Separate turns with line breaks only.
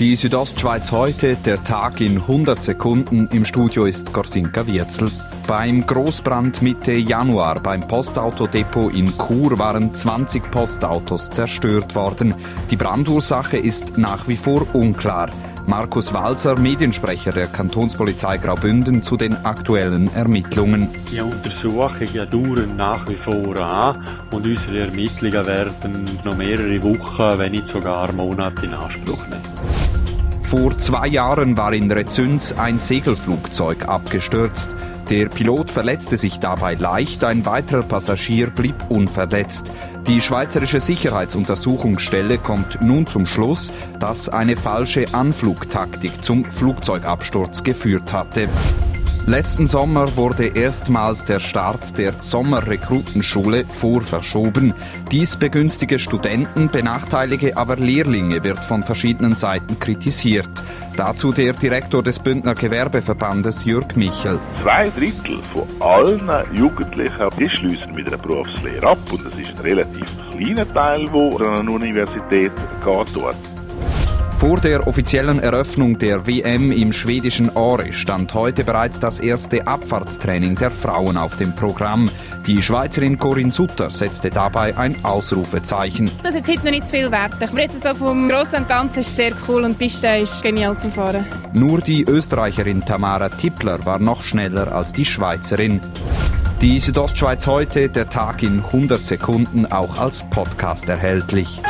Die Südostschweiz heute, der Tag in 100 Sekunden. Im Studio ist Gorsinka Wirzel. Beim Großbrand Mitte Januar beim Postautodepot in Chur waren 20 Postautos zerstört worden. Die Brandursache ist nach wie vor unklar. Markus Walser, Mediensprecher der Kantonspolizei Graubünden, zu den aktuellen Ermittlungen.
Die Untersuchungen dauern nach wie vor an und unsere Ermittlungen werden noch mehrere Wochen, wenn nicht sogar Monate in Anspruch nehmen.
Vor zwei Jahren war in Rezüns ein Segelflugzeug abgestürzt. Der Pilot verletzte sich dabei leicht, ein weiterer Passagier blieb unverletzt. Die Schweizerische Sicherheitsuntersuchungsstelle kommt nun zum Schluss, dass eine falsche Anflugtaktik zum Flugzeugabsturz geführt hatte. Letzten Sommer wurde erstmals der Start der Sommerrekrutenschule vorverschoben. Dies begünstige Studenten, benachteilige aber Lehrlinge wird von verschiedenen Seiten kritisiert. Dazu der Direktor des Bündner Gewerbeverbandes Jürg Michel.
Zwei Drittel von allen Jugendlichen die schließen mit einer Berufslehre ab und es ist ein relativ kleiner Teil, der an eine Universität geht.
Vor der offiziellen Eröffnung der WM im schwedischen Åre stand heute bereits das erste Abfahrtstraining der Frauen auf dem Programm. Die Schweizerin Corinne Sutter setzte dabei ein Ausrufezeichen.
Das ist jetzt heute noch nicht zu viel wert. Aber jetzt so vom Großen und Ganzen ist sehr cool und die Piste ist genial zum Fahren.
Nur die Österreicherin Tamara Tippler war noch schneller als die Schweizerin. Die Südostschweiz heute, der Tag in 100 Sekunden, auch als Podcast erhältlich.